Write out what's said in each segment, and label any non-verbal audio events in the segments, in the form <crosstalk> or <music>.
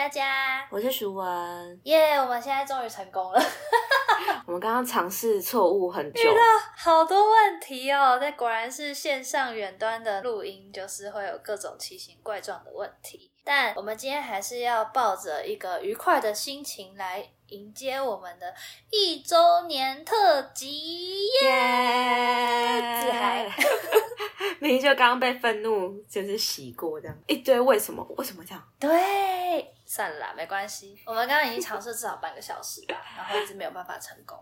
天室，我是佳佳，我是淑文，耶！我们现在终于成功了。<laughs> 我们刚刚尝试错误很久，遇到好多问题哦。那果然是线上远端的录音，就是会有各种奇形怪状的问题。但我们今天还是要抱着一个愉快的心情来迎接我们的一周年特辑，耶！自嗨。<laughs> 明明就刚刚被愤怒就是洗过这样一堆，为什么？为什么这样？对，算了啦，没关系。我们刚刚已经尝试至少半个小时吧，然后一直没有办法成功。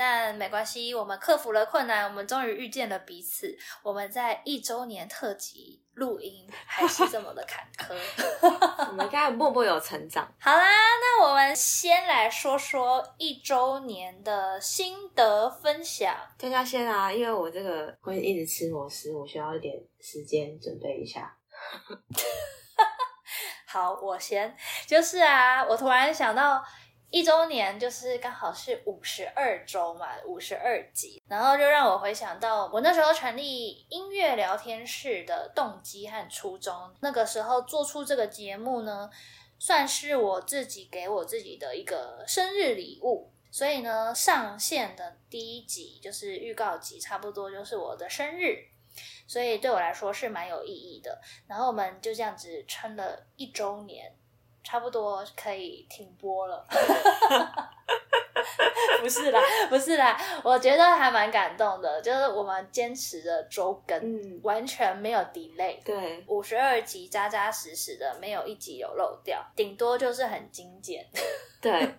但没关系，我们克服了困难，我们终于遇见了彼此。我们在一周年特辑录音还是这么的坎坷，<laughs> 我们刚才默默有成长。好啦，那我们先来说说一周年的心得分享。佳佳先啊，因为我这个会一直吃螺丝，我需要一点时间准备一下。<laughs> 好，我先，就是啊，我突然想到。一周年就是刚好是五十二周嘛，五十二集，然后就让我回想到我那时候成立音乐聊天室的动机和初衷。那个时候做出这个节目呢，算是我自己给我自己的一个生日礼物。所以呢，上线的第一集就是预告集，差不多就是我的生日，所以对我来说是蛮有意义的。然后我们就这样子撑了一周年。差不多可以停播了，<laughs> 不是啦，不是啦，我觉得还蛮感动的，就是我们坚持的周更，完全没有 delay，对，五十二集扎扎实实的，没有一集有漏掉，顶多就是很精简，<laughs> 对，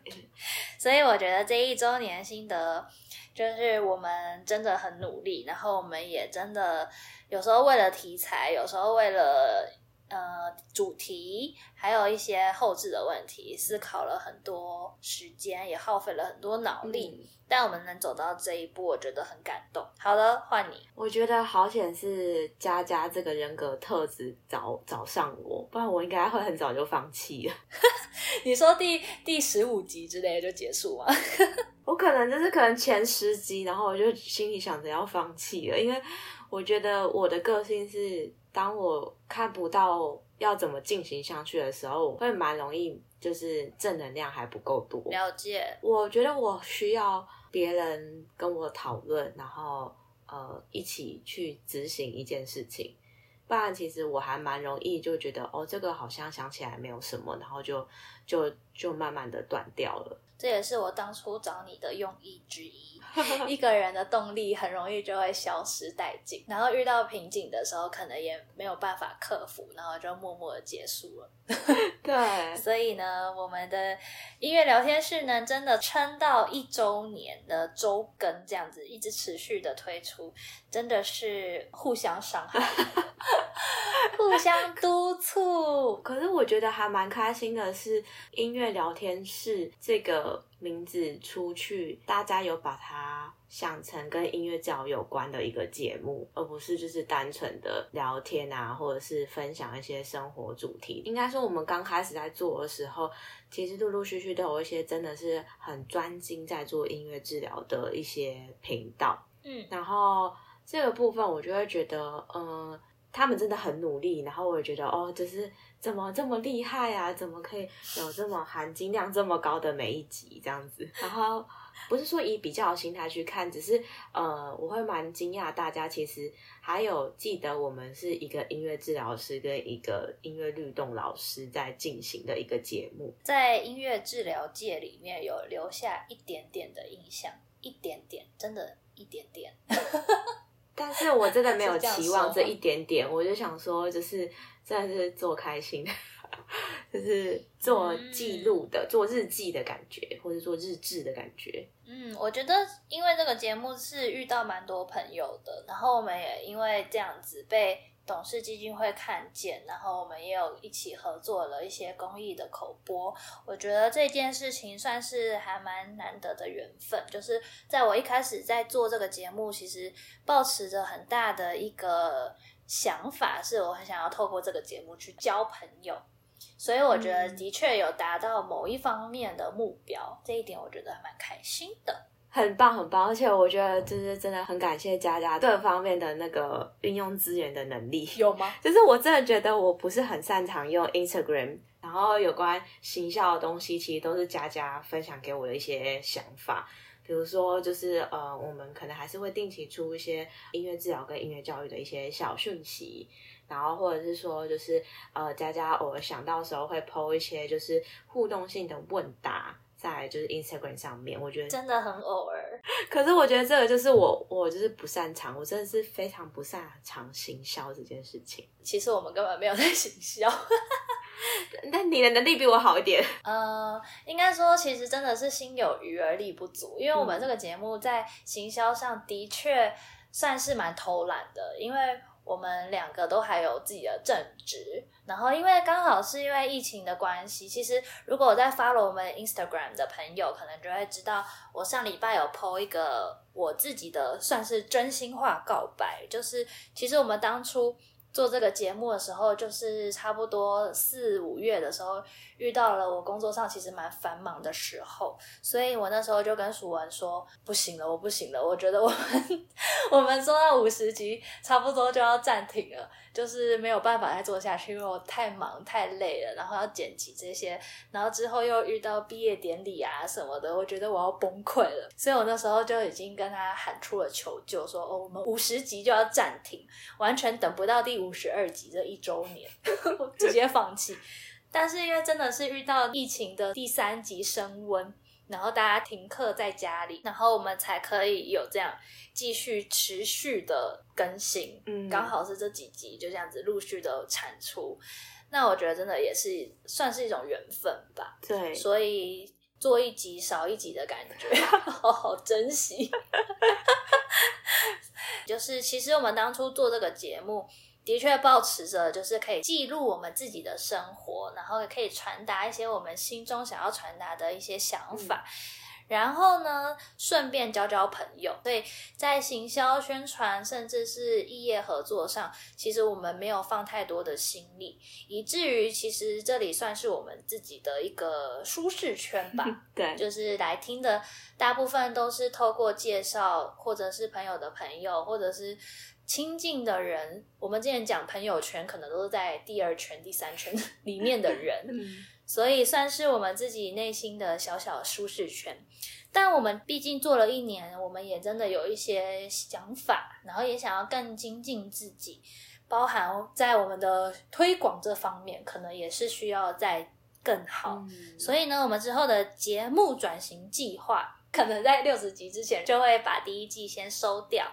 所以我觉得这一周年心得就是我们真的很努力，然后我们也真的有时候为了题材，有时候为了。呃，主题还有一些后置的问题，思考了很多时间，也耗费了很多脑力。但我们能走到这一步，我觉得很感动。好的，换你。我觉得好险是佳佳这个人格特质找找上我，不然我应该会很早就放弃了。<laughs> 你说第第十五集之类就结束吗？<laughs> 我可能就是可能前十集，然后我就心里想着要放弃了，因为我觉得我的个性是。当我看不到要怎么进行下去的时候，会蛮容易，就是正能量还不够多。了解，我觉得我需要别人跟我讨论，然后呃一起去执行一件事情，不然其实我还蛮容易就觉得哦，这个好像想起来没有什么，然后就就就慢慢的断掉了。这也是我当初找你的用意之一。<laughs> 一个人的动力很容易就会消失殆尽，然后遇到瓶颈的时候，可能也没有办法克服，然后就默默的结束了。<laughs> 对，所以呢，我们的音乐聊天室呢，真的撑到一周年的周更这样子，一直持续的推出，真的是互相伤害，<laughs> 互相督促。可是我觉得还蛮开心的是，音乐聊天室这个。名字出去，大家有把它想成跟音乐教育有关的一个节目，而不是就是单纯的聊天啊，或者是分享一些生活主题。应该说，我们刚开始在做的时候，其实陆陆续续都有一些真的是很专精在做音乐治疗的一些频道。嗯，然后这个部分我就会觉得，嗯，他们真的很努力，然后我也觉得，哦，就是。怎么这么厉害啊？怎么可以有这么含金量这么高的每一集这样子？然后不是说以比较的心态去看，只是呃，我会蛮惊讶，大家其实还有记得我们是一个音乐治疗师跟一个音乐律动老师在进行的一个节目，在音乐治疗界里面有留下一点点的印象，一点点，真的一点点。<laughs> 但是我真的没有 <laughs> 期望这一点点，我就想说，就是真的是做开心的，<laughs> 就是做记录的、做日记的感觉，或者做日志的感觉。嗯，我觉得因为这个节目是遇到蛮多朋友的，然后我们也因为这样子被。董事基金会看见，然后我们也有一起合作了一些公益的口播。我觉得这件事情算是还蛮难得的缘分。就是在我一开始在做这个节目，其实抱持着很大的一个想法，是我很想要透过这个节目去交朋友。所以我觉得的确有达到某一方面的目标，这一点我觉得还蛮开心的。很棒很棒，而且我觉得就是真的很感谢佳佳各方面的那个运用资源的能力。有吗？<laughs> 就是我真的觉得我不是很擅长用 Instagram，然后有关行销的东西，其实都是佳佳分享给我的一些想法。比如说，就是呃，我们可能还是会定期出一些音乐治疗跟音乐教育的一些小讯息，然后或者是说，就是呃，佳佳偶尔想到的时候会 PO 一些就是互动性的问答。在就是 Instagram 上面，我觉得真的很偶尔。可是我觉得这个就是我，我就是不擅长，我真的是非常不擅长行销这件事情。其实我们根本没有在行销，<laughs> 但你的能力比我好一点。呃，应该说其实真的是心有余而力不足，因为我们这个节目在行销上的确算是蛮偷懒的，因为。我们两个都还有自己的正职，然后因为刚好是因为疫情的关系，其实如果我在 follow 我们 Instagram 的朋友，可能就会知道我上礼拜有 po 一个我自己的算是真心话告白，就是其实我们当初。做这个节目的时候，就是差不多四五月的时候，遇到了我工作上其实蛮繁忙的时候，所以我那时候就跟淑文说：“不行了，我不行了，我觉得我们 <laughs> 我们做到五十集，差不多就要暂停了。”就是没有办法再做下去，因为我太忙太累了，然后要剪辑这些，然后之后又遇到毕业典礼啊什么的，我觉得我要崩溃了，所以我那时候就已经跟他喊出了求救，说哦，我们五十集就要暂停，完全等不到第五十二集这一周年，<laughs> 直接放弃。但是因为真的是遇到疫情的第三级升温。然后大家停课在家里，然后我们才可以有这样继续持续的更新。嗯，刚好是这几集就这样子陆续的产出，那我觉得真的也是算是一种缘分吧。对，所以做一集少一集的感觉，<laughs> 好好珍惜。<laughs> 就是其实我们当初做这个节目。的确，保持着就是可以记录我们自己的生活，然后也可以传达一些我们心中想要传达的一些想法，然后呢，顺便交交朋友。所以在行销宣传，甚至是异业合作上，其实我们没有放太多的心力，以至于其实这里算是我们自己的一个舒适圈吧。<laughs> 对，就是来听的大部分都是透过介绍，或者是朋友的朋友，或者是。亲近的人，我们之前讲朋友圈，可能都是在第二圈、第三圈 <laughs> 里面的人，所以算是我们自己内心的小小舒适圈。但我们毕竟做了一年，我们也真的有一些想法，然后也想要更精进自己，包含在我们的推广这方面，可能也是需要再更好。所以呢，我们之后的节目转型计划，可能在六十集之前就会把第一季先收掉。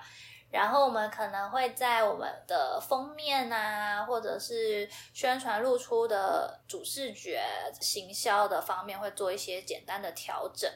然后我们可能会在我们的封面啊，或者是宣传露出的主视觉、行销的方面，会做一些简单的调整。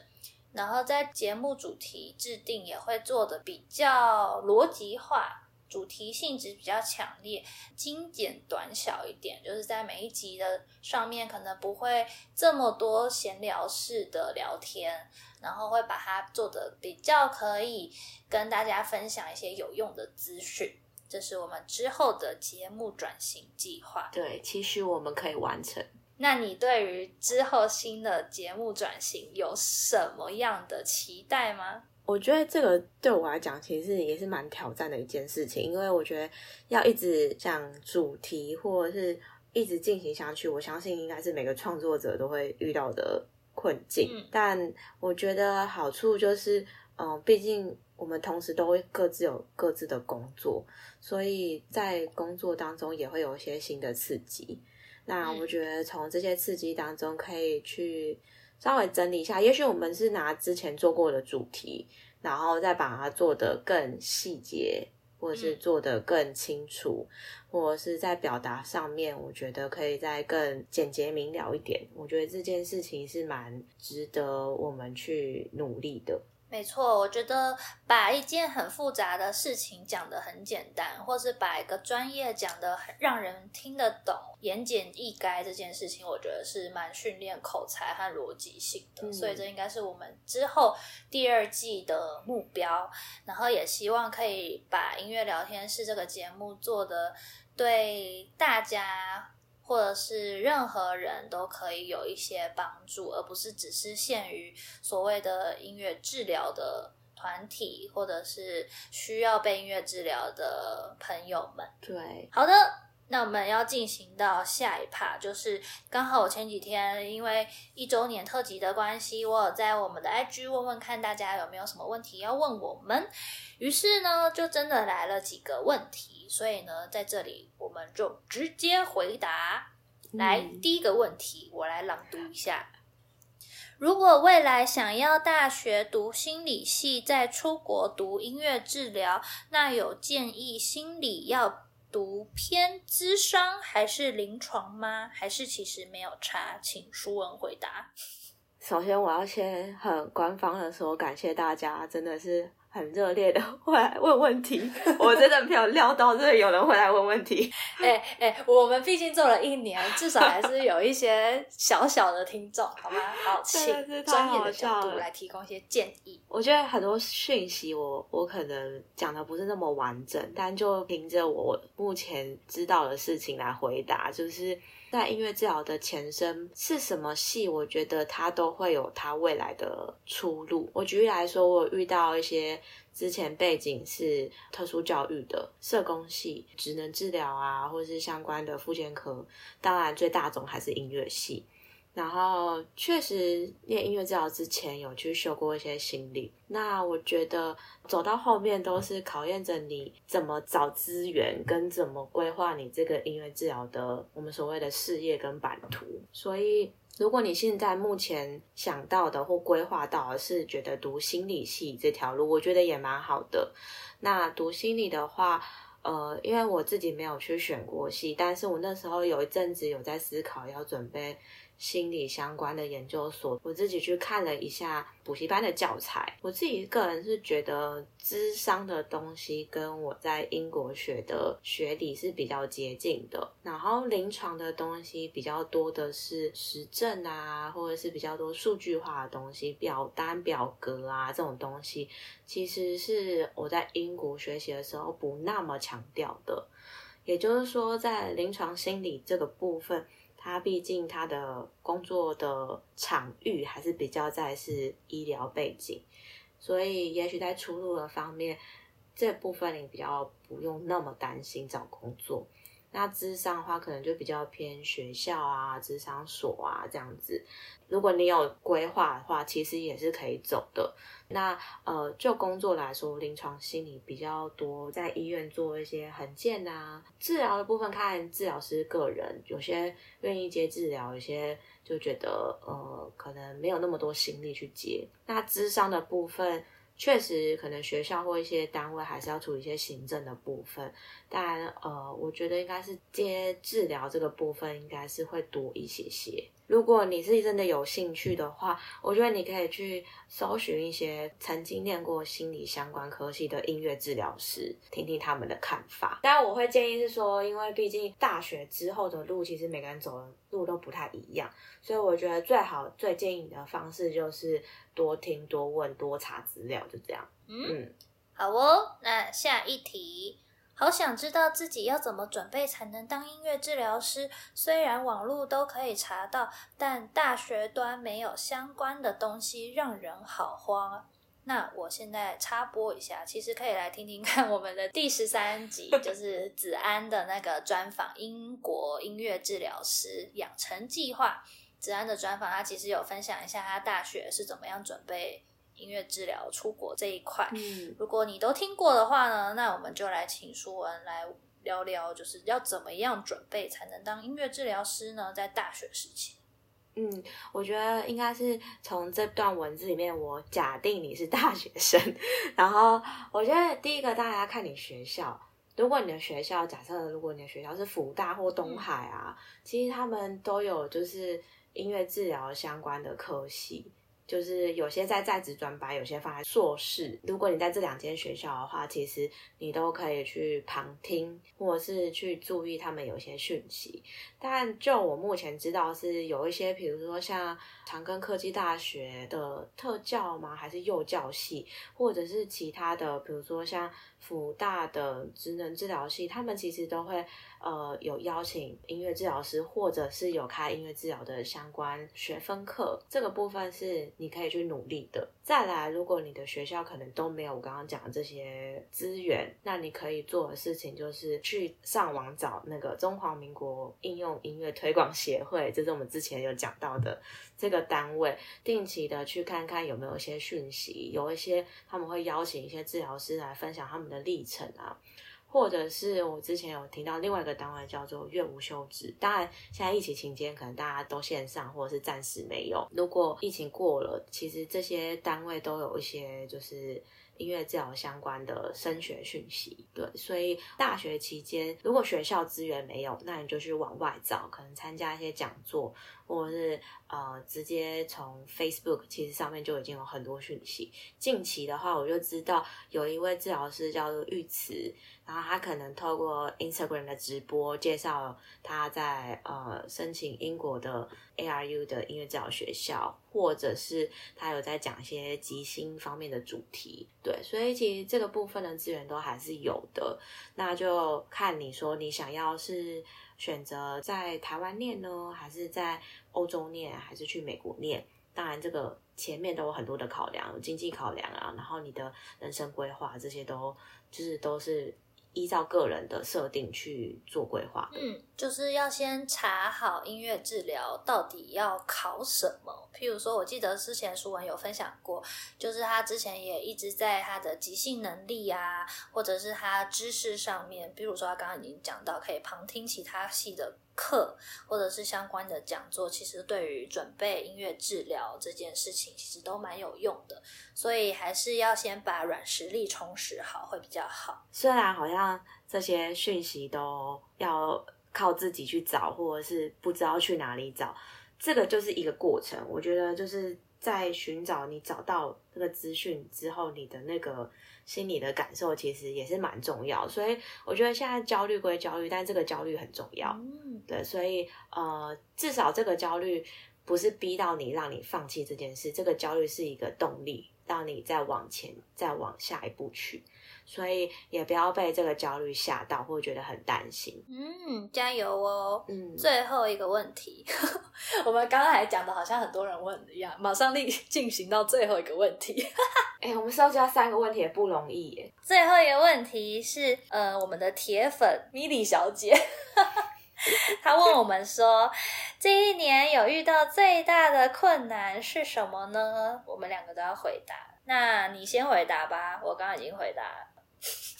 然后在节目主题制定也会做的比较逻辑化。主题性质比较强烈，精简短小一点，就是在每一集的上面可能不会这么多闲聊式的聊天，然后会把它做的比较可以跟大家分享一些有用的资讯。这是我们之后的节目转型计划。对，其实我们可以完成。那你对于之后新的节目转型有什么样的期待吗？我觉得这个对我来讲，其实也是蛮挑战的一件事情，因为我觉得要一直讲主题，或者是一直进行下去，我相信应该是每个创作者都会遇到的困境。但我觉得好处就是，嗯，毕竟我们同时都会各自有各自的工作，所以在工作当中也会有一些新的刺激。那我觉得从这些刺激当中可以去。稍微整理一下，也许我们是拿之前做过的主题，然后再把它做得更细节，或者是做得更清楚，或者是在表达上面，我觉得可以再更简洁明了一点。我觉得这件事情是蛮值得我们去努力的。没错，我觉得把一件很复杂的事情讲得很简单，或是把一个专业讲得很让人听得懂、言简意赅，这件事情，我觉得是蛮训练口才和逻辑性的。所以这应该是我们之后第二季的目标。然后也希望可以把音乐聊天室这个节目做的对大家。或者是任何人都可以有一些帮助，而不是只是限于所谓的音乐治疗的团体，或者是需要被音乐治疗的朋友们。对，好的，那我们要进行到下一趴，就是刚好我前几天因为一周年特辑的关系，我有在我们的 IG 问问看大家有没有什么问题要问我们，于是呢，就真的来了几个问题，所以呢，在这里我们就直接回答。来，嗯第一个问题，我来朗读一下。如果未来想要大学读心理系，再出国读音乐治疗，那有建议心理要读偏智商还是临床吗？还是其实没有差？请舒文回答。首先我要先很官方的说，感谢大家，真的是很热烈的 <laughs> 会来问问题，我真的没有料到，真的有人会来问问题。<laughs> 哎哎，我们毕竟做了一年，至少还是有一些小小的听众，好吗？好，<laughs> 请专业的角度来提供一些建议。我觉得很多讯息我我可能讲的不是那么完整，但就凭着我目前知道的事情来回答，就是在音乐治疗的前身是什么系，我觉得它都会有它未来的出路。我举例来说，我遇到一些之前背景是特殊教育的社工系、职能治疗啊，或是相关的复健科，当然最大众还是音乐系。然后确实念音乐治疗之前有去修过一些心理，那我觉得走到后面都是考验着你怎么找资源，跟怎么规划你这个音乐治疗的我们所谓的事业跟版图。所以，如果你现在目前想到的或规划到的是觉得读心理系这条路，我觉得也蛮好的。那读心理的话，呃，因为我自己没有去选过系，但是我那时候有一阵子有在思考要准备心理相关的研究所，我自己去看了一下补习班的教材，我自己个人是觉得智商的东西跟我在英国学的学理是比较接近的，然后临床的东西比较多的是实证啊，或者是比较多数据化的东西，表单、表格啊这种东西，其实是我在英国学习的时候不那么强调的。也就是说，在临床心理这个部分，他毕竟他的工作的场域还是比较在是医疗背景，所以也许在出路的方面，这部分你比较不用那么担心找工作。那智商的话，可能就比较偏学校啊、智商所啊这样子。如果你有规划的话，其实也是可以走的。那呃，就工作来说，临床心理比较多，在医院做一些横件啊，治疗的部分看治疗师个人，有些愿意接治疗，有些就觉得呃，可能没有那么多心力去接。那智商的部分。确实，可能学校或一些单位还是要处理一些行政的部分，但呃，我觉得应该是接治疗这个部分应该是会多一些些。如果你是真的有兴趣的话，我觉得你可以去搜寻一些曾经念过心理相关科系的音乐治疗师，听听他们的看法。当然，我会建议是说，因为毕竟大学之后的路，其实每个人走的路都不太一样，所以我觉得最好最建议的方式就是多听、多问、多查资料，就这样。嗯，嗯，好哦。那下一题，好想知道自己要怎么准备才能当音乐治疗师。虽然网络都可以查到，但大学端没有相关的东西，让人好慌。那我现在插播一下，其实可以来听听看我们的第十三集，就是子安的那个专访英国音乐治疗师养成计划。子安的专访，他其实有分享一下他大学是怎么样准备音乐治疗出国这一块。嗯，如果你都听过的话呢，那我们就来请舒文来聊聊，就是要怎么样准备才能当音乐治疗师呢？在大学时期，嗯，我觉得应该是从这段文字里面，我假定你是大学生，然后我觉得第一个大家看你学校，如果你的学校假设如果你的学校是福大或东海啊，其实他们都有就是音乐治疗相关的科系。就是有些在在职专班，有些放在硕士。如果你在这两间学校的话，其实你都可以去旁听，或者是去注意他们有些讯息。但就我目前知道是有一些，比如说像长庚科技大学的特教吗？还是幼教系，或者是其他的，比如说像辅大的职能治疗系，他们其实都会呃有邀请音乐治疗师，或者是有开音乐治疗的相关学分课，这个部分是你可以去努力的。再来，如果你的学校可能都没有我刚刚讲的这些资源，那你可以做的事情就是去上网找那个中华民国应用音乐推广协会，这是我们之前有讲到的这个个单位，定期的去看看有没有一些讯息，有一些他们会邀请一些治疗师来分享他们的历程啊。或者是我之前有听到另外一个单位叫做乐无休止，当然现在疫情期间可能大家都线上或者是暂时没有。如果疫情过了，其实这些单位都有一些就是音乐治疗相关的升学讯息。对，所以大学期间如果学校资源没有，那你就去往外找，可能参加一些讲座，或者是呃直接从 Facebook 其实上面就已经有很多讯息。近期的话，我就知道有一位治疗师叫做玉慈。然后他可能透过 Instagram 的直播介绍他在呃申请英国的 ARU 的音乐治疗学校，或者是他有在讲一些即兴方面的主题，对，所以其实这个部分的资源都还是有的。那就看你说你想要是选择在台湾念呢，还是在欧洲念，还是去美国念？当然，这个前面都有很多的考量，经济考量啊，然后你的人生规划这些都就是都是。依照个人的设定去做规划。嗯，就是要先查好音乐治疗到底要考什么。譬如说，我记得之前舒文有分享过，就是他之前也一直在他的即兴能力啊，或者是他知识上面，比如说他刚刚已经讲到，可以旁听其他系的。课或者是相关的讲座，其实对于准备音乐治疗这件事情，其实都蛮有用的。所以还是要先把软实力充实好，会比较好。虽然好像这些讯息都要靠自己去找，或者是不知道去哪里找，这个就是一个过程。我觉得就是在寻找你找到那个资讯之后，你的那个。心理的感受其实也是蛮重要，所以我觉得现在焦虑归焦虑，但这个焦虑很重要。嗯，对，所以呃，至少这个焦虑不是逼到你让你放弃这件事，这个焦虑是一个动力，让你再往前再往下一步去。所以也不要被这个焦虑吓到，或觉得很担心。嗯，加油哦。嗯，最后一个问题，<laughs> 我们刚刚还讲的好像很多人问一样，马上立 <laughs> 进行到最后一个问题。<laughs> 哎，我们收集到三个问题也不容易耶。最后一个问题是，呃，我们的铁粉米莉小姐，她问我们说，这一年有遇到最大的困难是什么呢？我们两个都要回答。那你先回答吧，我刚刚已经回答了。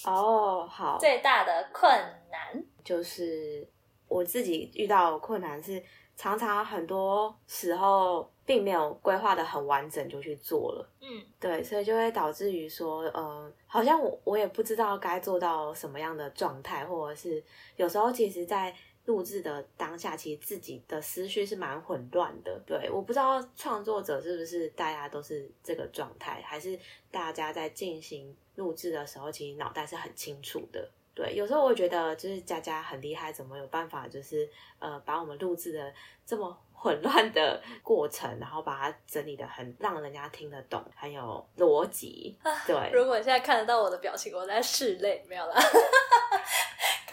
哦，好。最大的困难。就是我自己遇到困难是常常很多时候并没有规划的很完整就去做了，嗯，对，所以就会导致于说，呃，好像我我也不知道该做到什么样的状态，或者是有时候其实，在录制的当下，其实自己的思绪是蛮混乱的，对，我不知道创作者是不是大家都是这个状态，还是大家在进行。录制的时候，其实脑袋是很清楚的。对，有时候我觉得就是佳佳很厉害，怎么有办法就是呃把我们录制的这么混乱的过程，然后把它整理的很让人家听得懂，很有逻辑。对，如果你现在看得到我的表情，我在室内，没有了。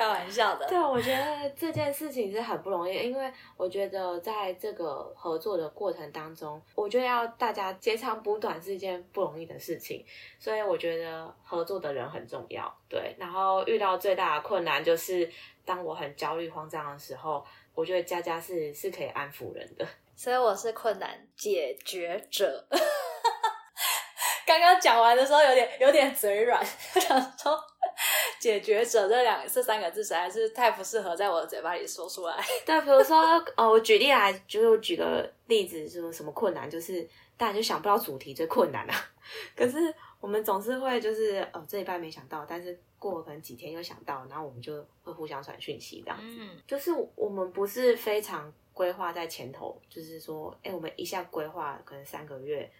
开玩笑的，对啊，我觉得这件事情是很不容易，因为我觉得在这个合作的过程当中，我觉得要大家截长补短是一件不容易的事情，所以我觉得合作的人很重要。对，然后遇到最大的困难就是当我很焦虑慌张的时候，我觉得佳佳是是可以安抚人的，所以我是困难解决者。<laughs> 刚刚讲完的时候有点有点嘴软，想说。解决者这两这三个字实在是太不适合在我的嘴巴里说出来。<laughs> 对，比如说，哦，我举例来，就举个例子，说什么困难，就是大家就想不到主题最困难啊。<laughs> 可是我们总是会，就是哦，这一半没想到，但是过了可能几天又想到，然后我们就会互相传讯息这样子。嗯，就是我们不是非常规划在前头，就是说，哎，我们一下规划可能三个月。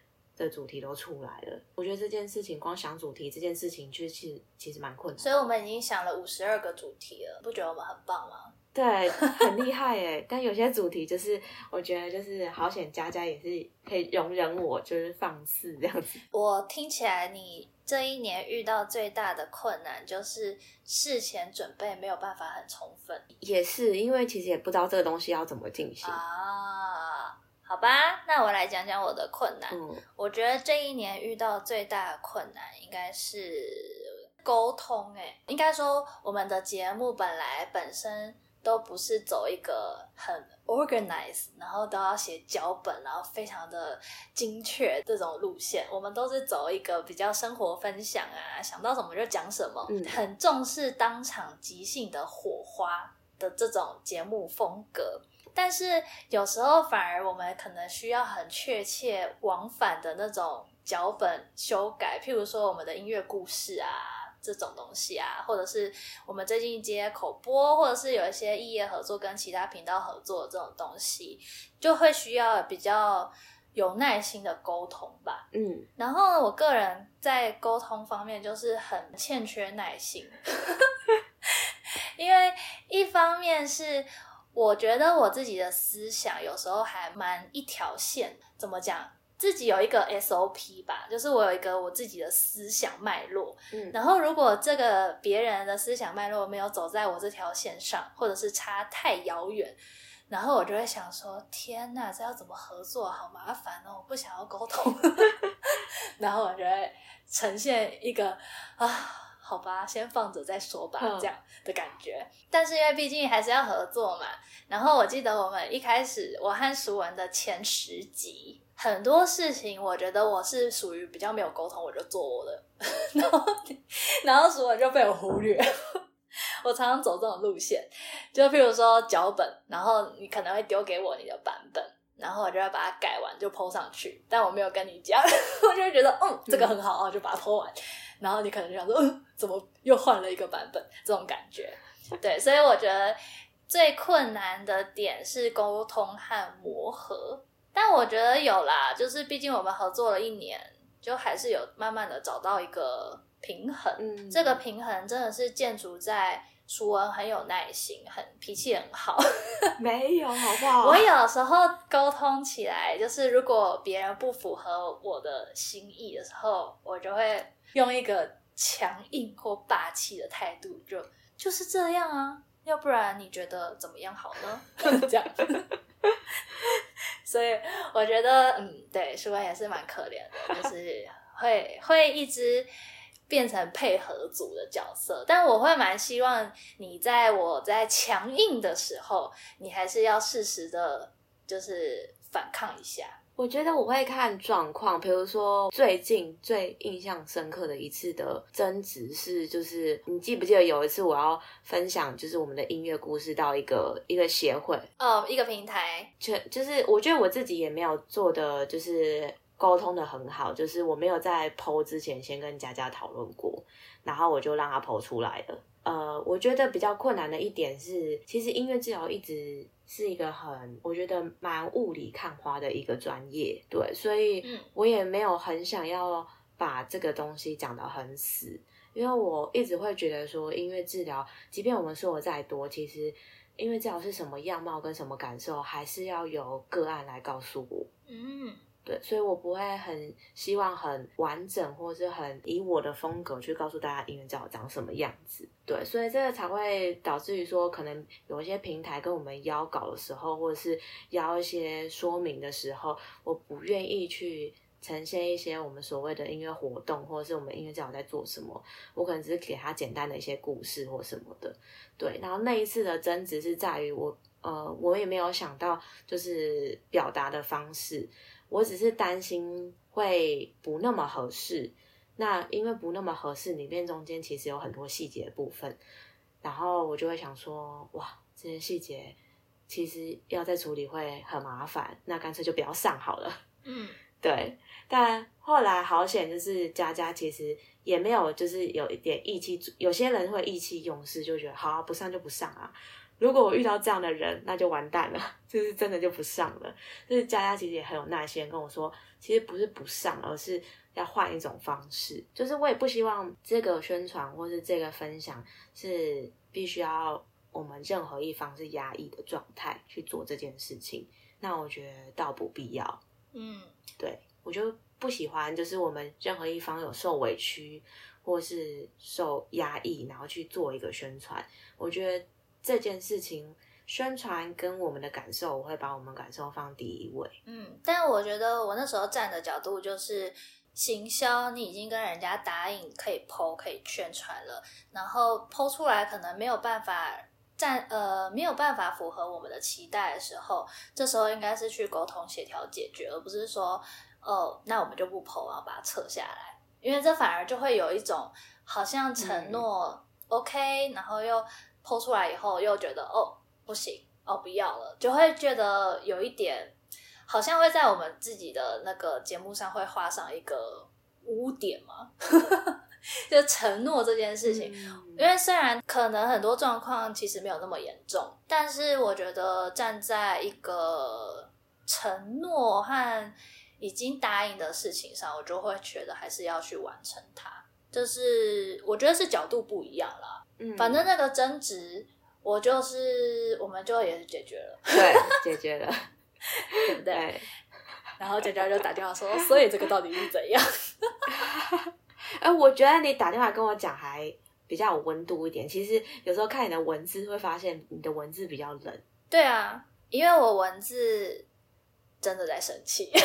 的主题都出来了，我觉得这件事情光想主题这件事情，其实其实蛮困难。所以我们已经想了五十二个主题了，不觉得我们很棒吗？<laughs> 对，很厉害哎！但有些主题就是，我觉得就是好险，佳佳也是可以容忍我，就是放肆这样子。<laughs> 我听起来你。这一年遇到最大的困难就是事前准备没有办法很充分也是因为其实也不知道这个东西要怎么进行。啊。好吧，那我来讲讲我的困难。嗯我觉得这一年遇到最大的困难应该是沟通、欸。应该说我们的节目本来本身都不是走一个很 organized，然后都要写脚本，然后非常的精确这种路线。我们都是走一个比较生活分享啊，想到什么就讲什么，嗯很重视当场即兴的火花的这种节目风格。但是有时候反而我们可能需要很确切往返的那种脚本修改，譬如说我们的音乐故事啊这种东西啊，或者是我们最近接口播，或者是有一些异业合作跟其他频道合作的这种东西，就会需要比较有耐心的沟通吧。嗯，然后，我个人在沟通方面就是很欠缺耐心，<laughs> 因为一方面是我觉得我自己的思想有时候还蛮一条线，怎么讲？自己有一个 SOP 吧，就是我有一个我自己的思想脉络，嗯然后如果这个别人的思想脉络没有走在我这条线上，或者是差太遥远，然后我就会想说：天哪，这要怎么合作？好麻烦哦！我不想要沟通。<laughs> 然后我就会呈现一个啊，好吧，先放着再说吧，嗯这样的感觉。但是因为毕竟还是要合作嘛，然后我记得我们一开始我和舒文的前十集。很多事情，我觉得我是属于比较没有沟通，我就做我的，<laughs> 然后然后淑文就被我忽略。<laughs> 我常常走这种路线，就譬如说脚本，然后你可能会丢给我你的版本，然后我就要把它改完就 PO 上去，但我没有跟你讲，<laughs> 我就会觉得嗯这个很好，我就把它 PO 完，然后你可能就想说嗯怎么又换了一个版本这种感觉，对，所以我觉得最困难的点是沟通和磨合，但我觉得有啦，就是毕竟我们合作了一年，就还是有慢慢的找到一个平衡，嗯这个平衡真的是建筑在。舒文很有耐心，很脾气很好。<laughs> 没有，好不好？我有时候沟通起来，就是如果别人不符合我的心意的时候，我就会用一个强硬或霸气的态度，就就是这样啊，要不然你觉得怎么样好呢？<laughs> 这样。<laughs> 所以我觉得，嗯，对，舒文也是蛮可怜的，就是 <laughs> 会会一直变成配合组的角色，但我会蛮希望你在我在强硬的时候，你还是要适时的，就是反抗一下。我觉得我会看状况，比如说最近最印象深刻的一次的争执是，就是你记不记得有一次我要分享，就是我们的音乐故事到一个一个协会，哦，一个平台，就就是我觉得我自己也没有做的就是沟通的很好，就是我没有在剖之前先跟佳佳讨论过，然后我就让他剖出来了。呃，我觉得比较困难的一点是，其实音乐治疗一直是一个很，我觉得蛮雾里看花的一个专业，对，所以嗯我也没有很想要把这个东西讲得很死，因为我一直会觉得说，音乐治疗，即便我们说的再多，其实音乐治疗是什么样貌跟什么感受，还是要由个案来告诉我。嗯对，所以我不会很希望很完整，或是很以我的风格去告诉大家音乐教长什么样子。对，所以这个才会导致于说，可能有一些平台跟我们邀稿的时候，或者是邀一些说明的时候，我不愿意去呈现一些我们所谓的音乐活动，或者是我们音乐治疗在做什么。我可能只是给他简单的一些故事或什么的。对，然后那一次的争执是在于我，呃，我也没有想到就是表达的方式。我只是担心会不那么合适，那因为不那么合适，里面中间其实有很多细节部分，然后我就会想说，哇，这些细节其实要再处理会很麻烦，那干脆就不要上好了。<laughs> 嗯对，但后来好险，就是佳佳其实也没有，就是有一点意气，有些人会意气用事，就觉得好、啊、不上就不上啊。如果我遇到这样的人，那就完蛋了，<laughs> 就是真的就不上了。就是佳佳其实也很有耐心跟我说，其实不是不上，而是要换一种方式。就是我也不希望这个宣传或是这个分享是必须要我们任何一方是压抑的状态去做这件事情。那我觉得倒不必要。嗯对我就不喜欢就是我们任何一方有受委屈或是受压抑，然后去做一个宣传。我觉得这件事情宣传跟我们的感受，我会把我们感受放第一位。嗯，但我觉得我那时候站的角度就是行销，你已经跟人家答应可以剖可以宣传了，然后剖出来可能没有办法站呃没有办法符合我们的期待的时候，这时候应该是去沟通协调解决，而不是说哦那我们就不剖，然后把它撤下来，因为这反而就会有一种好像承诺 OK，然后又剖出来以后又觉得哦不行哦不要了，就会觉得有一点。好像会在我们自己的那个节目上会画上一个污点嘛，<laughs> 就承诺这件事情。因为虽然可能很多状况其实没有那么严重，但是我觉得站在一个承诺和已经答应的事情上，我就会觉得还是要去完成它。就是我觉得是角度不一样啦。嗯，反正那个争执，我就是我们就也是解决了，对，<laughs> 解决了。对不对？对，然后佳佳就打电话说，所以这个到底是怎样？<laughs> 哎，我觉得你打电话跟我讲还比较有温度一点。其实有时候看你的文字，会发现你的文字比较冷。对啊，因为我文字真的在生气。<laughs>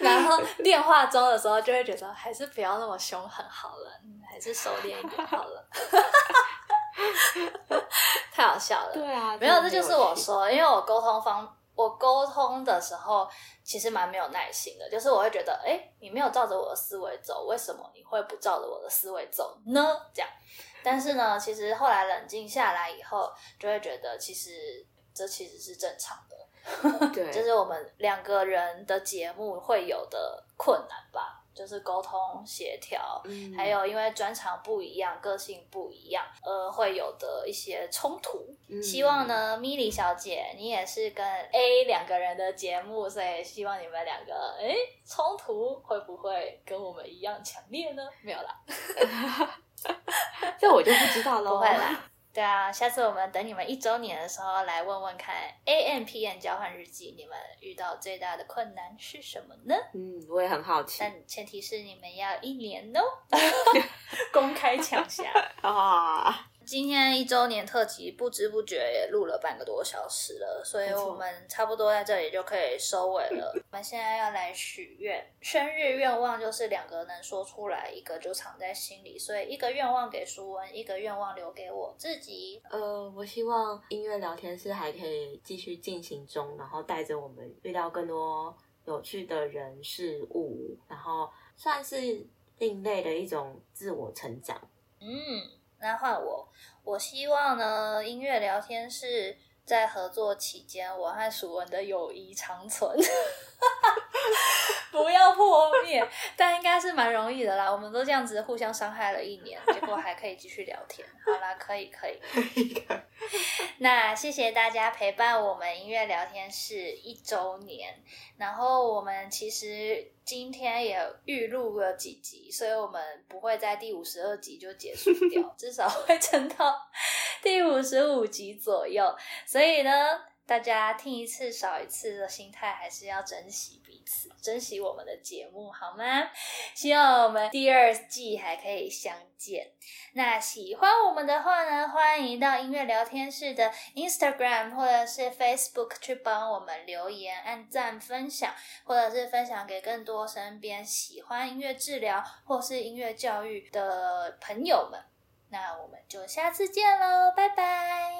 然后电话中的时候，就会觉得还是不要那么凶狠好了，还是收敛一点好了。<laughs> 太好笑了，对啊，没有，这就是我说，因为我沟通方，我沟通的时候其实蛮没有耐心的，就是我会觉得，哎，你没有照着我的思维走，为什么你会不照着我的思维走呢？这样，但是呢，其实后来冷静下来以后，就会觉得，其实这其实是正常的，<laughs> 对，就是我们两个人的节目会有的困难吧。就是沟通协调，嗯还有因为专长不一样、个性不一样，呃，会有的一些冲突。嗯希望呢，米莉小姐，你也是跟 A 两个人的节目，所以希望你们两个，哎，冲突会不会跟我们一样强烈呢？没有啦，<laughs> 这我就不知道喽。不会啦。对啊，下次我们等你们一周年的时候来问问看，A M P N 交换日记，你们遇到最大的困难是什么呢？嗯，我也很好奇但前提是你们要一年哦，<laughs> 公开抢下。<laughs> 啊。今天一周年特辑，不知不觉也录了半个多小时了，所以我们差不多在这里就可以收尾了。<laughs> 我们现在要来许愿，生日愿望就是两个能说出来，一个就藏在心里，所以一个愿望给舒文，一个愿望留给我自己。呃，我希望音乐聊天室还可以继续进行中，然后带着我们遇到更多有趣的人事物，然后算是另类的一种自我成长。嗯，那换我，我希望呢，音乐聊天室在合作期间，我和蜀文的友谊长存，<laughs> 不要破灭。但应该是蛮容易的啦，我们都这样子互相伤害了一年，结果还可以继续聊天。好啦，可以可以。那谢谢大家陪伴我们音乐聊天室一周年。然后我们其实今天也预录了几集，所以我们不会在第五十二集就结束掉，<laughs> 至少会撑到第五十五集左右。所以呢，大家听一次少一次的心态，还是要珍惜珍惜我们的节目，好吗？希望我们第二季还可以相见。那喜欢我们的话呢，欢迎到音乐聊天室的 Instagram 或者是 Facebook 去帮我们留言、按赞、分享，或者是分享给更多身边喜欢音乐治疗或是音乐教育的朋友们。那我们就下次见喽，拜。拜。